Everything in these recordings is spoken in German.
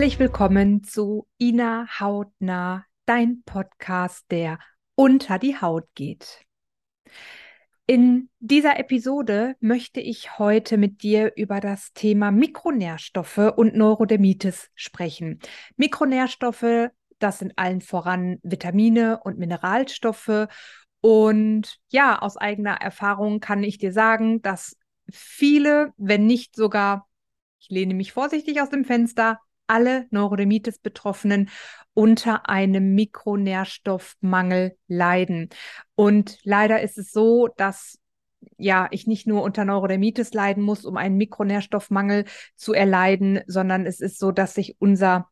Herzlich willkommen zu Ina Hautnah, dein Podcast, der unter die Haut geht. In dieser Episode möchte ich heute mit dir über das Thema Mikronährstoffe und Neurodermitis sprechen. Mikronährstoffe, das sind allen voran Vitamine und Mineralstoffe. Und ja, aus eigener Erfahrung kann ich dir sagen, dass viele, wenn nicht sogar, ich lehne mich vorsichtig aus dem Fenster, alle Neurodermitis-Betroffenen unter einem Mikronährstoffmangel leiden. Und leider ist es so, dass ja, ich nicht nur unter Neurodermitis leiden muss, um einen Mikronährstoffmangel zu erleiden, sondern es ist so, dass sich unser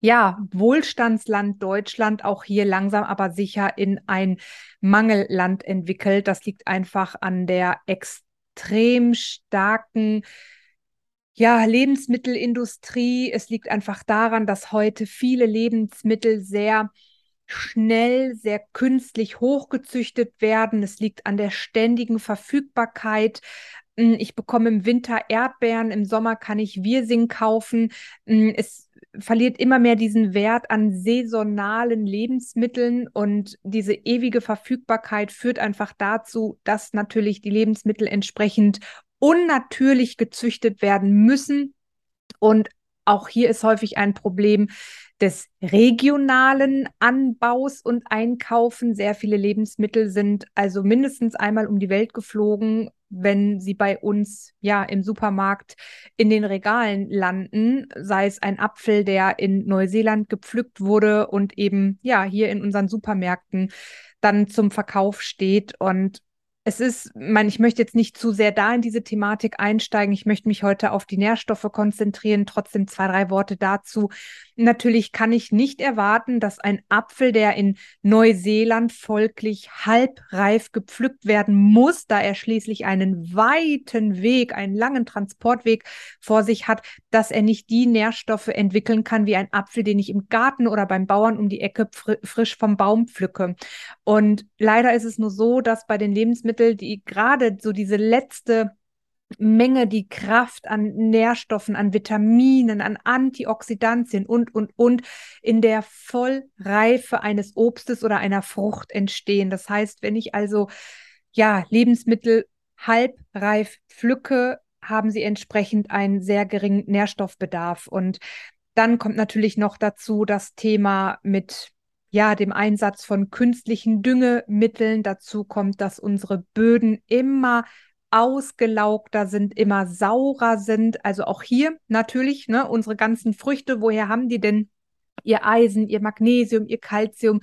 ja, Wohlstandsland Deutschland auch hier langsam aber sicher in ein Mangelland entwickelt. Das liegt einfach an der extrem starken ja, Lebensmittelindustrie. Es liegt einfach daran, dass heute viele Lebensmittel sehr schnell, sehr künstlich hochgezüchtet werden. Es liegt an der ständigen Verfügbarkeit. Hm, ich bekomme im Winter Erdbeeren, im Sommer kann ich Wirsing kaufen. Hm, es verliert immer mehr diesen Wert an saisonalen Lebensmitteln und diese ewige Verfügbarkeit führt einfach dazu, dass natürlich die Lebensmittel entsprechend unnatürlich gezüchtet werden müssen. Und auch hier ist häufig ein Problem des regionalen Anbaus und Einkaufen. Sehr viele Lebensmittel sind also mindestens einmal um die Welt geflogen, wenn sie bei uns ja im Supermarkt in den Regalen landen, sei es ein Apfel, der in Neuseeland gepflückt wurde und eben ja hier in unseren Supermärkten dann zum Verkauf steht und es ist, mein, ich möchte jetzt nicht zu sehr da in diese Thematik einsteigen. Ich möchte mich heute auf die Nährstoffe konzentrieren. Trotzdem zwei, drei Worte dazu. Natürlich kann ich nicht erwarten, dass ein Apfel, der in Neuseeland folglich halbreif gepflückt werden muss, da er schließlich einen weiten Weg, einen langen Transportweg vor sich hat, dass er nicht die Nährstoffe entwickeln kann wie ein Apfel, den ich im Garten oder beim Bauern um die Ecke fr frisch vom Baum pflücke. Und leider ist es nur so, dass bei den Lebensmitteln Lebensmittel, die gerade so diese letzte Menge, die Kraft an Nährstoffen, an Vitaminen, an Antioxidantien und, und, und in der Vollreife eines Obstes oder einer Frucht entstehen. Das heißt, wenn ich also ja Lebensmittel halbreif pflücke, haben sie entsprechend einen sehr geringen Nährstoffbedarf. Und dann kommt natürlich noch dazu das Thema mit ja, dem Einsatz von künstlichen Düngemitteln. Dazu kommt, dass unsere Böden immer ausgelaugter sind, immer saurer sind. Also auch hier natürlich, ne, unsere ganzen Früchte, woher haben die denn ihr Eisen, ihr Magnesium, ihr Kalzium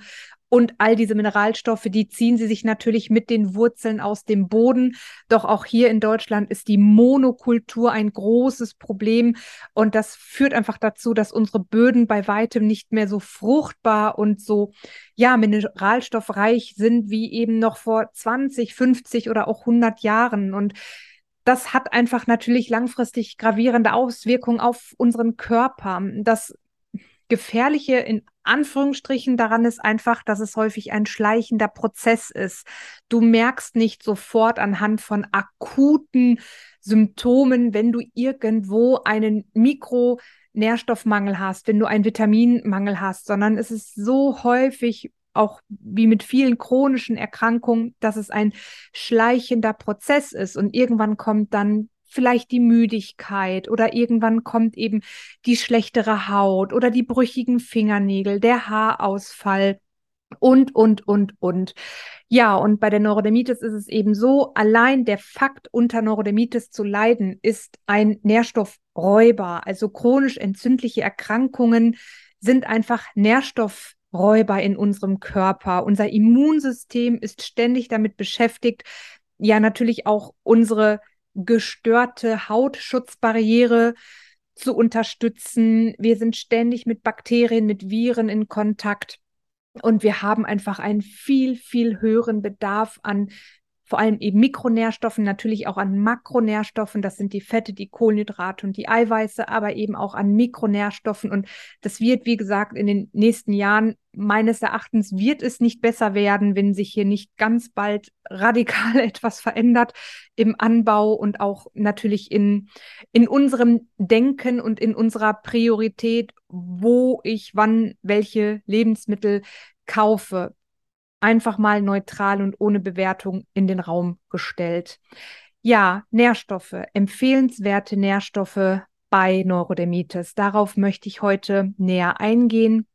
und all diese Mineralstoffe, die ziehen sie sich natürlich mit den Wurzeln aus dem Boden. Doch auch hier in Deutschland ist die Monokultur ein großes Problem. Und das führt einfach dazu, dass unsere Böden bei weitem nicht mehr so fruchtbar und so, ja, mineralstoffreich sind wie eben noch vor 20, 50 oder auch 100 Jahren. Und das hat einfach natürlich langfristig gravierende Auswirkungen auf unseren Körper. Das Gefährliche in Anführungsstrichen daran ist einfach, dass es häufig ein schleichender Prozess ist. Du merkst nicht sofort anhand von akuten Symptomen, wenn du irgendwo einen Mikronährstoffmangel hast, wenn du einen Vitaminmangel hast, sondern es ist so häufig auch wie mit vielen chronischen Erkrankungen, dass es ein schleichender Prozess ist und irgendwann kommt dann vielleicht die Müdigkeit oder irgendwann kommt eben die schlechtere Haut oder die brüchigen Fingernägel, der Haarausfall und, und, und, und. Ja, und bei der Neurodermitis ist es eben so, allein der Fakt, unter Neurodermitis zu leiden, ist ein Nährstoffräuber. Also chronisch entzündliche Erkrankungen sind einfach Nährstoffräuber in unserem Körper. Unser Immunsystem ist ständig damit beschäftigt, ja natürlich auch unsere gestörte Hautschutzbarriere zu unterstützen. Wir sind ständig mit Bakterien, mit Viren in Kontakt und wir haben einfach einen viel, viel höheren Bedarf an vor allem eben Mikronährstoffen, natürlich auch an Makronährstoffen. Das sind die Fette, die Kohlenhydrate und die Eiweiße, aber eben auch an Mikronährstoffen. Und das wird, wie gesagt, in den nächsten Jahren meines Erachtens wird es nicht besser werden, wenn sich hier nicht ganz bald radikal etwas verändert im Anbau und auch natürlich in, in unserem Denken und in unserer Priorität, wo ich wann welche Lebensmittel kaufe. Einfach mal neutral und ohne Bewertung in den Raum gestellt. Ja, Nährstoffe, empfehlenswerte Nährstoffe bei Neurodermitis. Darauf möchte ich heute näher eingehen.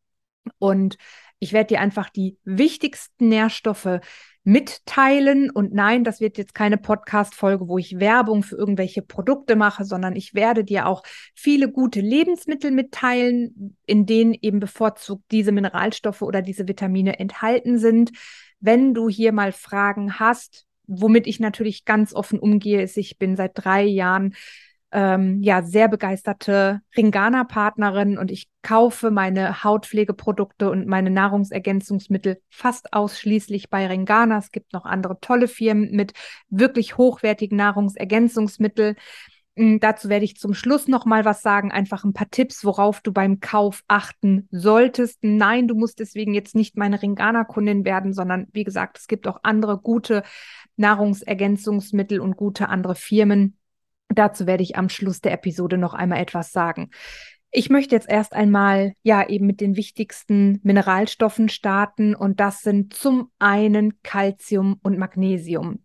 Und ich werde dir einfach die wichtigsten Nährstoffe mitteilen. Und nein, das wird jetzt keine Podcast-Folge, wo ich Werbung für irgendwelche Produkte mache, sondern ich werde dir auch viele gute Lebensmittel mitteilen, in denen eben bevorzugt diese Mineralstoffe oder diese Vitamine enthalten sind. Wenn du hier mal Fragen hast, womit ich natürlich ganz offen umgehe, ist, ich bin seit drei Jahren ähm, ja sehr begeisterte Ringana-Partnerin und ich kaufe meine Hautpflegeprodukte und meine Nahrungsergänzungsmittel fast ausschließlich bei Ringana. Es gibt noch andere tolle Firmen mit wirklich hochwertigen Nahrungsergänzungsmitteln. Hm, dazu werde ich zum Schluss noch mal was sagen, einfach ein paar Tipps, worauf du beim Kauf achten solltest. Nein, du musst deswegen jetzt nicht meine Ringana-Kundin werden, sondern wie gesagt, es gibt auch andere gute Nahrungsergänzungsmittel und gute andere Firmen, Dazu werde ich am Schluss der Episode noch einmal etwas sagen. Ich möchte jetzt erst einmal ja eben mit den wichtigsten Mineralstoffen starten und das sind zum einen Calcium und Magnesium.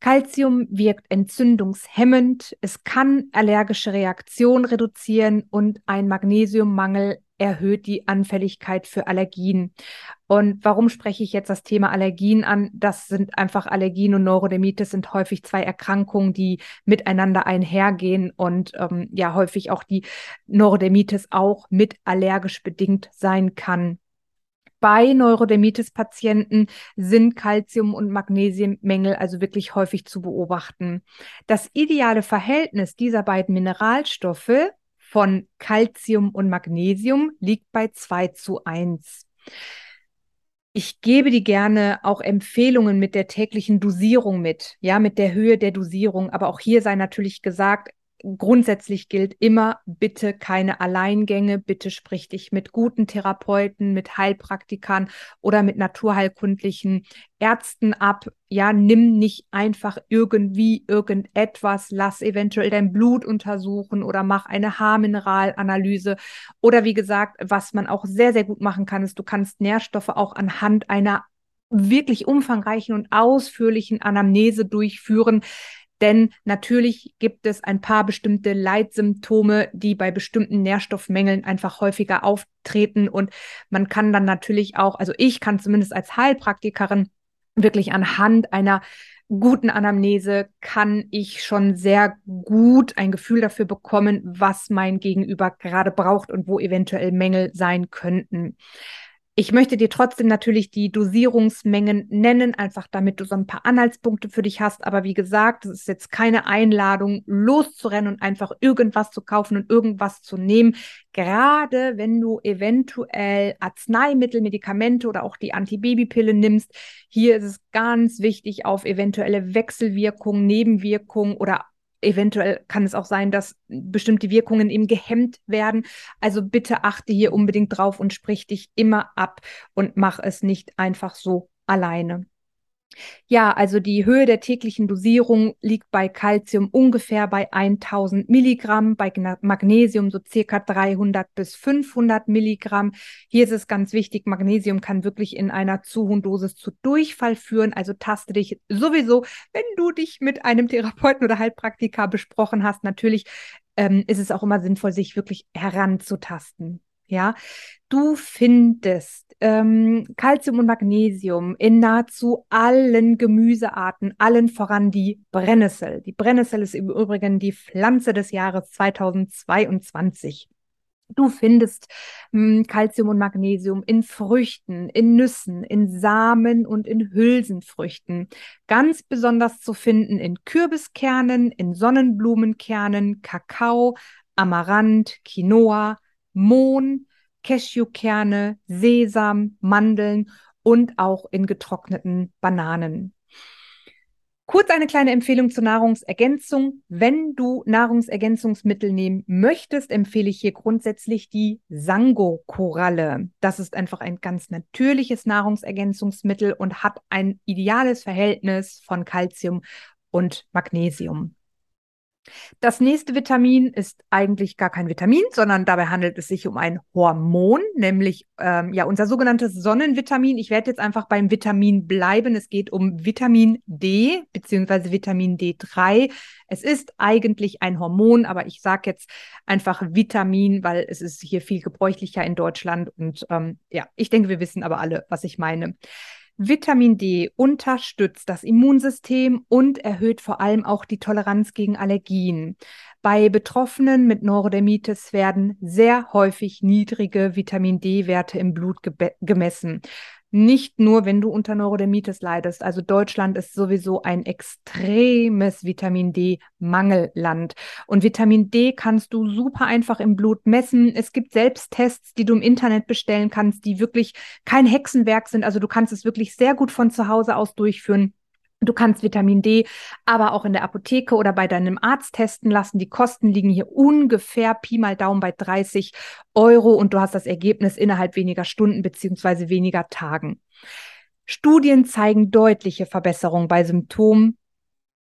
Calcium wirkt entzündungshemmend, es kann allergische Reaktionen reduzieren und ein Magnesiummangel erhöht die Anfälligkeit für Allergien. Und warum spreche ich jetzt das Thema Allergien an? Das sind einfach Allergien und Neurodermitis sind häufig zwei Erkrankungen, die miteinander einhergehen und ähm, ja häufig auch die Neurodermitis auch mit allergisch bedingt sein kann. Bei Neurodermitis-Patienten sind Calcium- und Magnesiummängel also wirklich häufig zu beobachten. Das ideale Verhältnis dieser beiden Mineralstoffe von Calcium und Magnesium liegt bei 2 zu 1. Ich gebe dir gerne auch Empfehlungen mit der täglichen Dosierung mit, ja, mit der Höhe der Dosierung. Aber auch hier sei natürlich gesagt, grundsätzlich gilt immer, bitte keine Alleingänge, bitte sprich dich mit guten Therapeuten, mit Heilpraktikern oder mit naturheilkundlichen Ärzten ab. Ja, nimm nicht einfach irgendwie irgendetwas, lass eventuell dein Blut untersuchen oder mach eine Haarmineralanalyse. Oder wie gesagt, was man auch sehr, sehr gut machen kann, ist, du kannst Nährstoffe auch anhand einer wirklich umfangreichen und ausführlichen Anamnese durchführen denn natürlich gibt es ein paar bestimmte Leitsymptome, die bei bestimmten Nährstoffmängeln einfach häufiger auftreten. Und man kann dann natürlich auch, also ich kann zumindest als Heilpraktikerin wirklich anhand einer guten Anamnese kann ich schon sehr gut ein Gefühl dafür bekommen, was mein Gegenüber gerade braucht und wo eventuell Mängel sein könnten. Ich möchte dir trotzdem natürlich die Dosierungsmengen nennen, einfach damit du so ein paar Anhaltspunkte für dich hast. Aber wie gesagt, es ist jetzt keine Einladung, loszurennen und einfach irgendwas zu kaufen und irgendwas zu nehmen. Gerade wenn du eventuell Arzneimittel, Medikamente oder auch die Antibabypille nimmst, hier ist es ganz wichtig, auf eventuelle Wechselwirkungen, Nebenwirkungen oder eventuell kann es auch sein, dass bestimmte Wirkungen eben gehemmt werden. Also bitte achte hier unbedingt drauf und sprich dich immer ab und mach es nicht einfach so alleine. Ja, also die Höhe der täglichen Dosierung liegt bei Calcium ungefähr bei 1000 Milligramm, bei Magnesium so circa 300 bis 500 Milligramm. Hier ist es ganz wichtig, Magnesium kann wirklich in einer zu hohen Dosis zu Durchfall führen. Also taste dich sowieso, wenn du dich mit einem Therapeuten oder Heilpraktiker besprochen hast, natürlich ähm, ist es auch immer sinnvoll, sich wirklich heranzutasten. Ja, du findest ähm, Calcium und Magnesium in nahezu allen Gemüsearten, allen voran die Brennnessel. Die Brennnessel ist im Übrigen die Pflanze des Jahres 2022. Du findest hm, Calcium und Magnesium in Früchten, in Nüssen, in Samen und in Hülsenfrüchten. Ganz besonders zu finden in Kürbiskernen, in Sonnenblumenkernen, Kakao, Amaranth, Quinoa, Mohn, Cashewkerne, Sesam, Mandeln und auch in getrockneten Bananen. Kurz eine kleine Empfehlung zur Nahrungsergänzung. Wenn du Nahrungsergänzungsmittel nehmen möchtest, empfehle ich hier grundsätzlich die Sango-Koralle. Das ist einfach ein ganz natürliches Nahrungsergänzungsmittel und hat ein ideales Verhältnis von Calcium und Magnesium. Das nächste Vitamin ist eigentlich gar kein Vitamin, sondern dabei handelt es sich um ein Hormon, nämlich ähm, ja unser sogenanntes Sonnenvitamin. Ich werde jetzt einfach beim Vitamin bleiben. Es geht um Vitamin D bzw. Vitamin D3. Es ist eigentlich ein Hormon, aber ich sage jetzt einfach Vitamin, weil es ist hier viel gebräuchlicher in Deutschland. Und ähm, ja, ich denke, wir wissen aber alle, was ich meine. Vitamin D unterstützt das Immunsystem und erhöht vor allem auch die Toleranz gegen Allergien. Bei Betroffenen mit Neurodermitis werden sehr häufig niedrige Vitamin D-Werte im Blut gemessen nicht nur, wenn du unter Neurodermitis leidest. Also Deutschland ist sowieso ein extremes Vitamin D-Mangelland. Und Vitamin D kannst du super einfach im Blut messen. Es gibt Selbsttests, die du im Internet bestellen kannst, die wirklich kein Hexenwerk sind. Also du kannst es wirklich sehr gut von zu Hause aus durchführen. Du kannst Vitamin D aber auch in der Apotheke oder bei deinem Arzt testen lassen. Die Kosten liegen hier ungefähr Pi mal Daumen bei 30 Euro und du hast das Ergebnis innerhalb weniger Stunden beziehungsweise weniger Tagen. Studien zeigen deutliche Verbesserungen bei Symptomen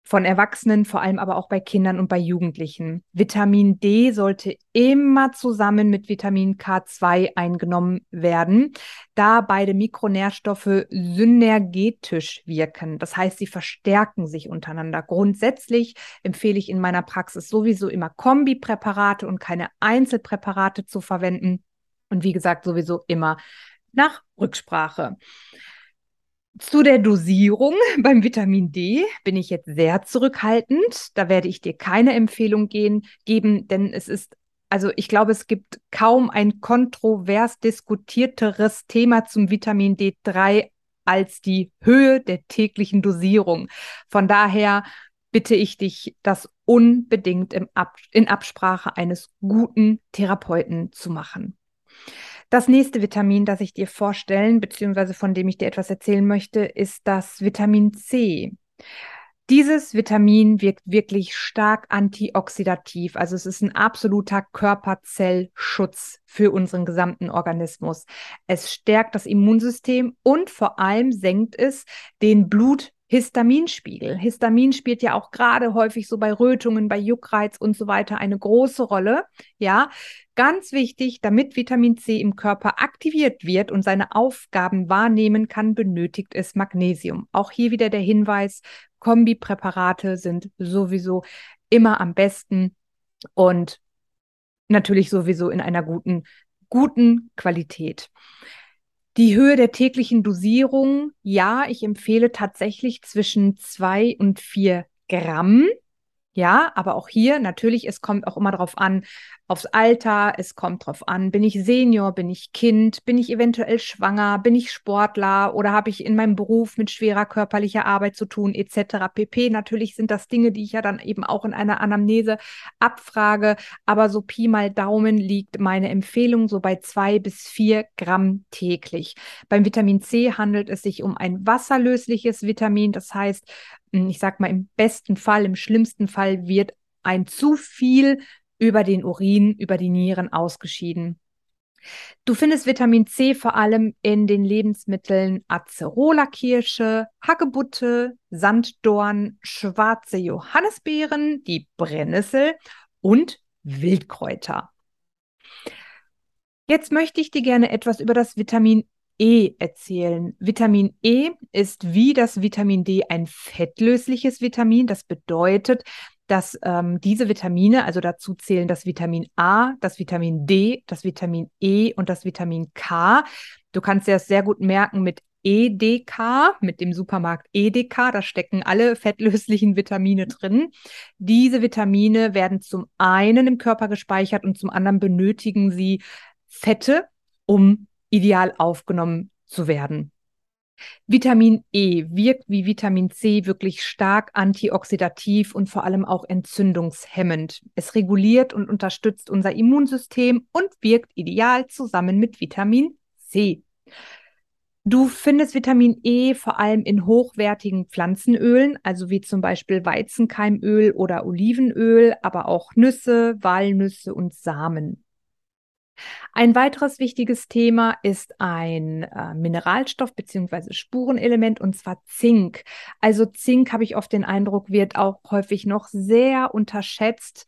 von Erwachsenen, vor allem aber auch bei Kindern und bei Jugendlichen. Vitamin D sollte immer zusammen mit Vitamin K2 eingenommen werden, da beide Mikronährstoffe synergetisch wirken. Das heißt, sie verstärken sich untereinander. Grundsätzlich empfehle ich in meiner Praxis sowieso immer Kombipräparate und keine Einzelpräparate zu verwenden. Und wie gesagt, sowieso immer nach Rücksprache. Zu der Dosierung beim Vitamin D bin ich jetzt sehr zurückhaltend. Da werde ich dir keine Empfehlung gehen, geben, denn es ist, also ich glaube, es gibt kaum ein kontrovers diskutierteres Thema zum Vitamin D3 als die Höhe der täglichen Dosierung. Von daher bitte ich dich, das unbedingt Ab in Absprache eines guten Therapeuten zu machen. Das nächste Vitamin, das ich dir vorstellen, beziehungsweise von dem ich dir etwas erzählen möchte, ist das Vitamin C. Dieses Vitamin wirkt wirklich stark antioxidativ. Also es ist ein absoluter Körperzellschutz für unseren gesamten Organismus. Es stärkt das Immunsystem und vor allem senkt es den Blut Histaminspiegel. Histamin spielt ja auch gerade häufig so bei Rötungen, bei Juckreiz und so weiter eine große Rolle. Ja, ganz wichtig, damit Vitamin C im Körper aktiviert wird und seine Aufgaben wahrnehmen kann, benötigt es Magnesium. Auch hier wieder der Hinweis, Kombipräparate sind sowieso immer am besten und natürlich sowieso in einer guten, guten Qualität. Die Höhe der täglichen Dosierung, ja, ich empfehle tatsächlich zwischen zwei und vier Gramm. Ja, aber auch hier natürlich, es kommt auch immer darauf an, aufs Alter, es kommt drauf an, bin ich Senior, bin ich Kind, bin ich eventuell schwanger, bin ich Sportler oder habe ich in meinem Beruf mit schwerer körperlicher Arbeit zu tun, etc. pp. Natürlich sind das Dinge, die ich ja dann eben auch in einer Anamnese abfrage, aber so Pi mal Daumen liegt meine Empfehlung so bei zwei bis vier Gramm täglich. Beim Vitamin C handelt es sich um ein wasserlösliches Vitamin, das heißt, ich sag mal, im besten Fall, im schlimmsten Fall wird ein zu viel über den Urin, über die Nieren ausgeschieden. Du findest Vitamin C vor allem in den Lebensmitteln Acerola-Kirsche, Hagebutte, Sanddorn, schwarze Johannisbeeren, die Brennnessel und Wildkräuter. Jetzt möchte ich dir gerne etwas über das Vitamin E erzählen. Vitamin E ist wie das Vitamin D ein fettlösliches Vitamin. Das bedeutet, dass ähm, diese Vitamine, also dazu zählen das Vitamin A, das Vitamin D, das Vitamin E und das Vitamin K. Du kannst dir das sehr gut merken mit EDK, mit dem Supermarkt EDK, da stecken alle fettlöslichen Vitamine drin. Diese Vitamine werden zum einen im Körper gespeichert und zum anderen benötigen sie Fette, um ideal aufgenommen zu werden. Vitamin E wirkt wie Vitamin C wirklich stark antioxidativ und vor allem auch entzündungshemmend. Es reguliert und unterstützt unser Immunsystem und wirkt ideal zusammen mit Vitamin C. Du findest Vitamin E vor allem in hochwertigen Pflanzenölen, also wie zum Beispiel Weizenkeimöl oder Olivenöl, aber auch Nüsse, Walnüsse und Samen. Ein weiteres wichtiges Thema ist ein äh, Mineralstoff bzw. Spurenelement und zwar Zink. Also Zink habe ich oft den Eindruck, wird auch häufig noch sehr unterschätzt.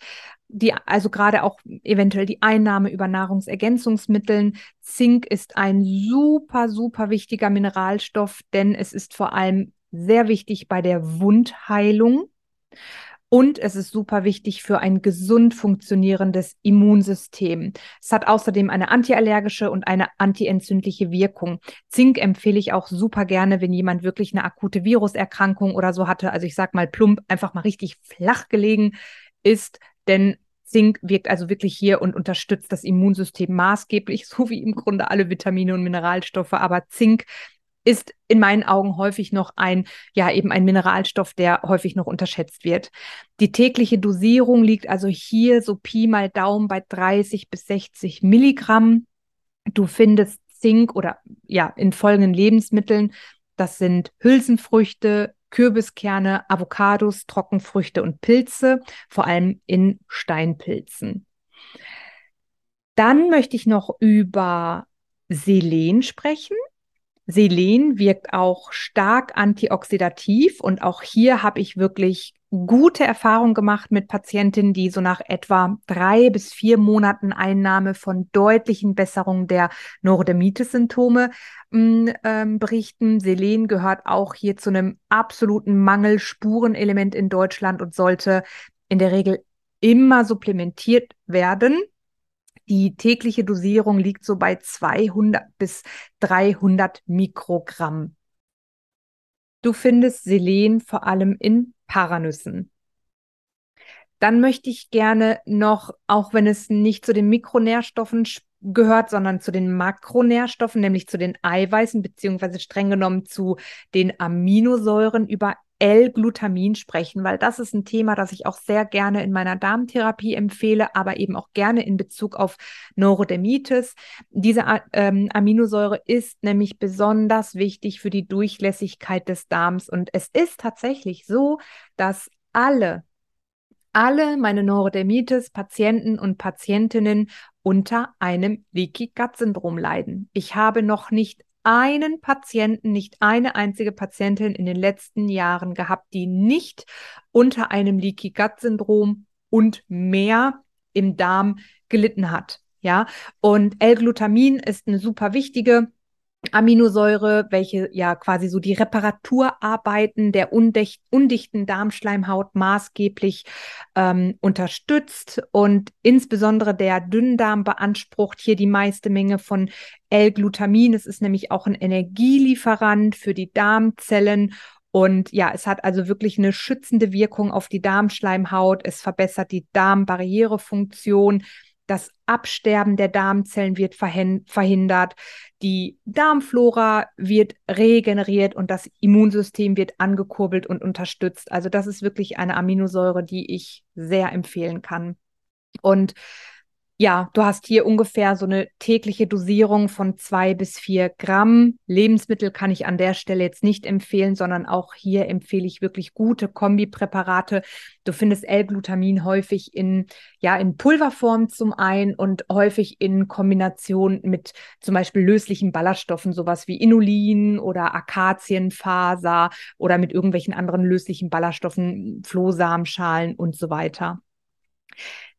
Die, also gerade auch eventuell die Einnahme über Nahrungsergänzungsmitteln. Zink ist ein super, super wichtiger Mineralstoff, denn es ist vor allem sehr wichtig bei der Wundheilung. Und es ist super wichtig für ein gesund funktionierendes Immunsystem. Es hat außerdem eine antiallergische und eine antientzündliche Wirkung. Zink empfehle ich auch super gerne, wenn jemand wirklich eine akute Viruserkrankung oder so hatte. Also ich sag mal plump, einfach mal richtig flach gelegen ist, denn Zink wirkt also wirklich hier und unterstützt das Immunsystem maßgeblich, so wie im Grunde alle Vitamine und Mineralstoffe. Aber Zink ist in meinen Augen häufig noch ein, ja, eben ein Mineralstoff, der häufig noch unterschätzt wird. Die tägliche Dosierung liegt also hier so Pi mal Daumen bei 30 bis 60 Milligramm. Du findest Zink oder ja, in folgenden Lebensmitteln. Das sind Hülsenfrüchte, Kürbiskerne, Avocados, Trockenfrüchte und Pilze, vor allem in Steinpilzen. Dann möchte ich noch über Selen sprechen. Selen wirkt auch stark antioxidativ und auch hier habe ich wirklich gute Erfahrungen gemacht mit Patientinnen, die so nach etwa drei bis vier Monaten Einnahme von deutlichen Besserungen der Neurodermitis-Symptome mm, ähm, berichten. Selen gehört auch hier zu einem absoluten Mangelspurenelement in Deutschland und sollte in der Regel immer supplementiert werden. Die tägliche Dosierung liegt so bei 200 bis 300 Mikrogramm. Du findest Selen vor allem in Paranüssen. Dann möchte ich gerne noch, auch wenn es nicht zu den Mikronährstoffen gehört, sondern zu den Makronährstoffen, nämlich zu den Eiweißen, beziehungsweise streng genommen zu den Aminosäuren über L-Glutamin sprechen, weil das ist ein Thema, das ich auch sehr gerne in meiner Darmtherapie empfehle, aber eben auch gerne in Bezug auf Neurodermitis. Diese ähm, Aminosäure ist nämlich besonders wichtig für die Durchlässigkeit des Darms und es ist tatsächlich so, dass alle alle meine Neurodermitis-Patienten und Patientinnen unter einem Leaky Gut Syndrom leiden. Ich habe noch nicht einen Patienten, nicht eine einzige Patientin in den letzten Jahren gehabt, die nicht unter einem Leaky Gut Syndrom und mehr im Darm gelitten hat. Ja, und L-Glutamin ist eine super wichtige Aminosäure, welche ja quasi so die Reparaturarbeiten der undicht, undichten Darmschleimhaut maßgeblich ähm, unterstützt und insbesondere der Dünndarm beansprucht hier die meiste Menge von L-Glutamin. Es ist nämlich auch ein Energielieferant für die Darmzellen und ja, es hat also wirklich eine schützende Wirkung auf die Darmschleimhaut. Es verbessert die Darmbarrierefunktion. Das Absterben der Darmzellen wird verhindert, die Darmflora wird regeneriert und das Immunsystem wird angekurbelt und unterstützt. Also das ist wirklich eine Aminosäure, die ich sehr empfehlen kann. Und ja, du hast hier ungefähr so eine tägliche Dosierung von zwei bis vier Gramm. Lebensmittel kann ich an der Stelle jetzt nicht empfehlen, sondern auch hier empfehle ich wirklich gute Kombipräparate. Du findest L-Glutamin häufig in, ja, in Pulverform zum einen und häufig in Kombination mit zum Beispiel löslichen Ballaststoffen, sowas wie Inulin oder Akazienfaser oder mit irgendwelchen anderen löslichen Ballaststoffen, Flohsamenschalen und so weiter.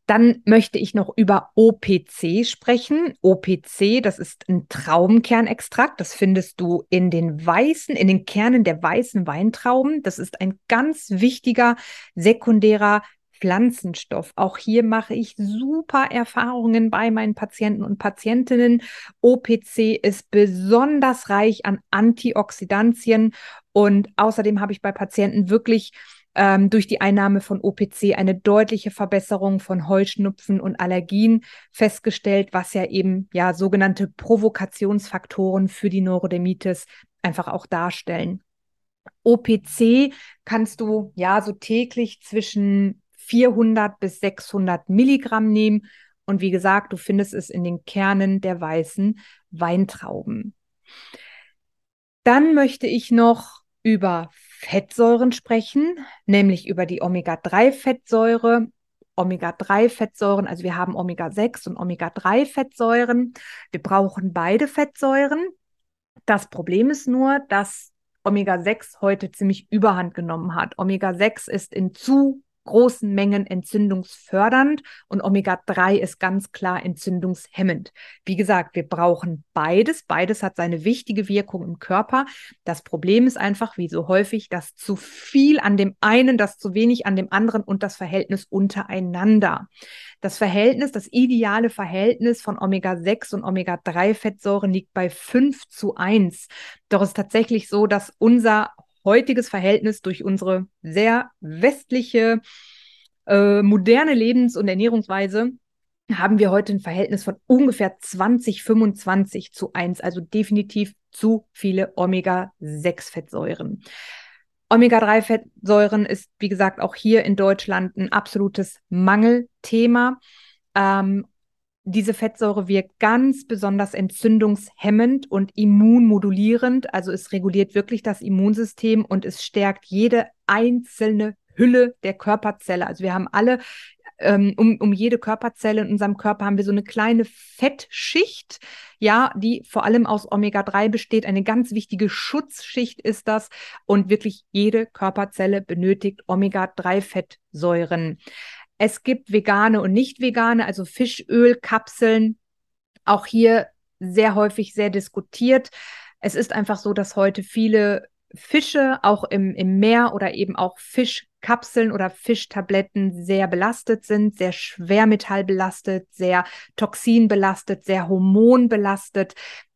Dann möchte ich noch über OPC sprechen. OPC, das ist ein Traubenkernextrakt. Das findest du in den weißen, in den Kernen der weißen Weintrauben. Das ist ein ganz wichtiger sekundärer Pflanzenstoff. Auch hier mache ich super Erfahrungen bei meinen Patienten und Patientinnen. OPC ist besonders reich an Antioxidantien und außerdem habe ich bei Patienten wirklich ähm, durch die Einnahme von OPC eine deutliche Verbesserung von Heuschnupfen und Allergien festgestellt, was ja eben ja sogenannte Provokationsfaktoren für die Neurodermitis einfach auch darstellen. OPC kannst du ja so täglich zwischen 400 bis 600 Milligramm nehmen. Und wie gesagt, du findest es in den Kernen der weißen Weintrauben. Dann möchte ich noch über Fettsäuren sprechen, nämlich über die Omega-3-Fettsäure. Omega-3-Fettsäuren, also wir haben Omega-6 und Omega-3-Fettsäuren. Wir brauchen beide Fettsäuren. Das Problem ist nur, dass Omega-6 heute ziemlich überhand genommen hat. Omega-6 ist in zu großen Mengen entzündungsfördernd und Omega-3 ist ganz klar entzündungshemmend. Wie gesagt, wir brauchen beides. Beides hat seine wichtige Wirkung im Körper. Das Problem ist einfach, wie so häufig, dass zu viel an dem einen, das zu wenig an dem anderen und das Verhältnis untereinander. Das Verhältnis, das ideale Verhältnis von Omega-6 und Omega-3-Fettsäuren liegt bei 5 zu 1. Doch es ist tatsächlich so, dass unser heutiges Verhältnis durch unsere sehr westliche, äh, moderne Lebens- und Ernährungsweise haben wir heute ein Verhältnis von ungefähr 20, 25 zu 1, also definitiv zu viele Omega-6-Fettsäuren. Omega-3-Fettsäuren ist, wie gesagt, auch hier in Deutschland ein absolutes Mangelthema. Ähm, diese Fettsäure wirkt ganz besonders entzündungshemmend und immunmodulierend. Also es reguliert wirklich das Immunsystem und es stärkt jede einzelne Hülle der Körperzelle. Also wir haben alle ähm, um, um jede Körperzelle in unserem Körper haben wir so eine kleine Fettschicht, ja, die vor allem aus Omega-3 besteht. Eine ganz wichtige Schutzschicht ist das. Und wirklich jede Körperzelle benötigt Omega-3-Fettsäuren. Es gibt vegane und nicht vegane, also Fischölkapseln. Auch hier sehr häufig sehr diskutiert. Es ist einfach so, dass heute viele Fische auch im, im Meer oder eben auch Fischkapseln oder Fischtabletten sehr belastet sind, sehr schwermetallbelastet, sehr toxinbelastet, sehr hormonbelastet.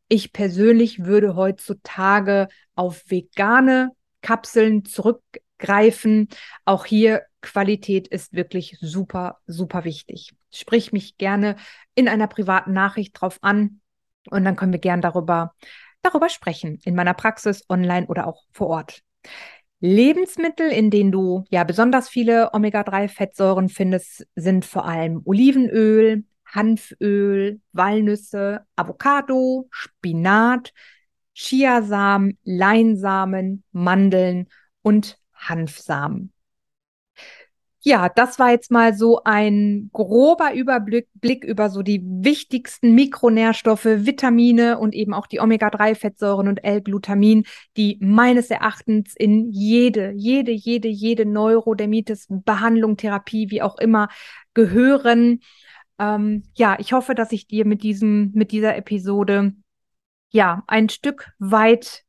Ich persönlich würde heutzutage auf vegane Kapseln zurückgreifen. Auch hier Qualität ist wirklich super, super wichtig. Sprich mich gerne in einer privaten Nachricht drauf an und dann können wir gern darüber, darüber sprechen, in meiner Praxis, online oder auch vor Ort. Lebensmittel, in denen du ja besonders viele Omega-3-Fettsäuren findest, sind vor allem Olivenöl, Hanföl, Walnüsse, Avocado, Spinat, Chiasamen, Leinsamen, Mandeln und Hanfsamen. Ja, das war jetzt mal so ein grober Überblick Blick über so die wichtigsten Mikronährstoffe, Vitamine und eben auch die Omega-3-Fettsäuren und L-Glutamin, die meines Erachtens in jede, jede, jede, jede Neurodermitis, Behandlung, Therapie, wie auch immer, gehören. Ähm, ja, ich hoffe, dass ich dir mit diesem, mit dieser Episode ja ein Stück weit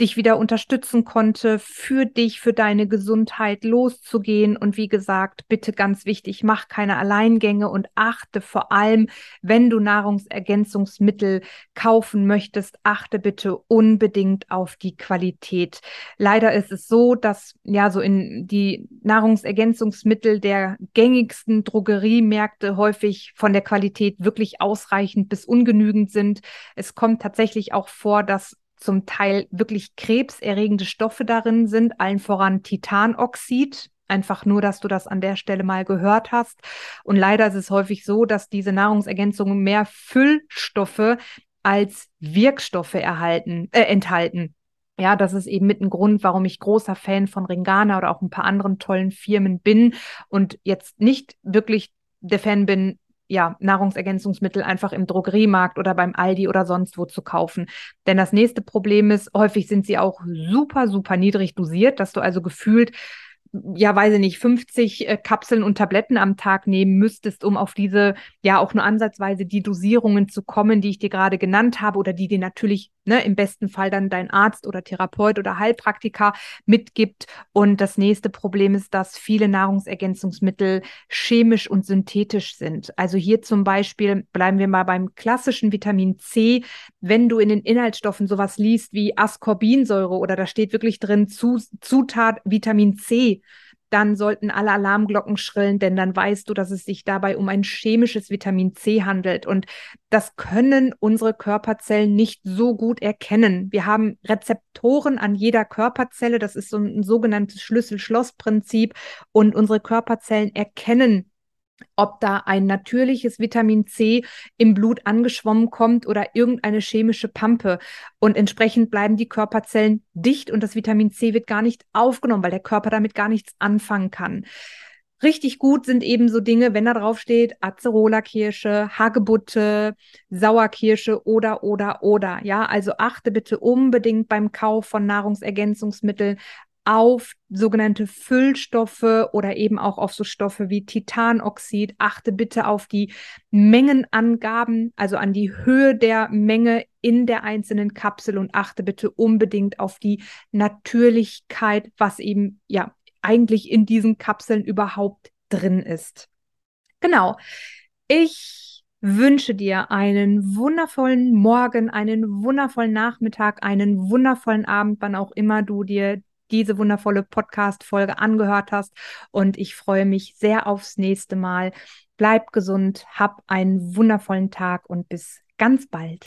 dich wieder unterstützen konnte, für dich, für deine Gesundheit loszugehen. Und wie gesagt, bitte ganz wichtig, mach keine Alleingänge und achte vor allem, wenn du Nahrungsergänzungsmittel kaufen möchtest, achte bitte unbedingt auf die Qualität. Leider ist es so, dass ja so in die Nahrungsergänzungsmittel der gängigsten Drogeriemärkte häufig von der Qualität wirklich ausreichend bis ungenügend sind. Es kommt tatsächlich auch vor, dass zum Teil wirklich krebserregende Stoffe darin sind, allen voran Titanoxid. Einfach nur, dass du das an der Stelle mal gehört hast. Und leider ist es häufig so, dass diese Nahrungsergänzungen mehr Füllstoffe als Wirkstoffe erhalten, äh, enthalten. Ja, das ist eben mit ein Grund, warum ich großer Fan von Ringana oder auch ein paar anderen tollen Firmen bin und jetzt nicht wirklich der Fan bin, ja, Nahrungsergänzungsmittel einfach im Drogeriemarkt oder beim Aldi oder sonst wo zu kaufen. Denn das nächste Problem ist, häufig sind sie auch super, super niedrig dosiert, dass du also gefühlt ja, weiß ich nicht, 50 äh, Kapseln und Tabletten am Tag nehmen müsstest, um auf diese, ja, auch nur ansatzweise die Dosierungen zu kommen, die ich dir gerade genannt habe oder die dir natürlich ne, im besten Fall dann dein Arzt oder Therapeut oder Heilpraktiker mitgibt. Und das nächste Problem ist, dass viele Nahrungsergänzungsmittel chemisch und synthetisch sind. Also hier zum Beispiel bleiben wir mal beim klassischen Vitamin C. Wenn du in den Inhaltsstoffen sowas liest wie Ascorbinsäure oder da steht wirklich drin Zutat Vitamin C, dann sollten alle Alarmglocken schrillen, denn dann weißt du, dass es sich dabei um ein chemisches Vitamin C handelt. Und das können unsere Körperzellen nicht so gut erkennen. Wir haben Rezeptoren an jeder Körperzelle. Das ist so ein sogenanntes Schlüssel-Schloss-Prinzip. Und unsere Körperzellen erkennen ob da ein natürliches Vitamin C im Blut angeschwommen kommt oder irgendeine chemische Pampe. Und entsprechend bleiben die Körperzellen dicht und das Vitamin C wird gar nicht aufgenommen, weil der Körper damit gar nichts anfangen kann. Richtig gut sind eben so Dinge, wenn da drauf steht, Acerola-Kirsche, Hagebutte, Sauerkirsche oder, oder, oder. Ja, also achte bitte unbedingt beim Kauf von Nahrungsergänzungsmitteln auf sogenannte Füllstoffe oder eben auch auf so Stoffe wie Titanoxid. Achte bitte auf die Mengenangaben, also an die Höhe der Menge in der einzelnen Kapsel und achte bitte unbedingt auf die Natürlichkeit, was eben ja eigentlich in diesen Kapseln überhaupt drin ist. Genau. Ich wünsche dir einen wundervollen Morgen, einen wundervollen Nachmittag, einen wundervollen Abend, wann auch immer du dir diese wundervolle Podcast-Folge angehört hast. Und ich freue mich sehr aufs nächste Mal. Bleib gesund, hab einen wundervollen Tag und bis ganz bald.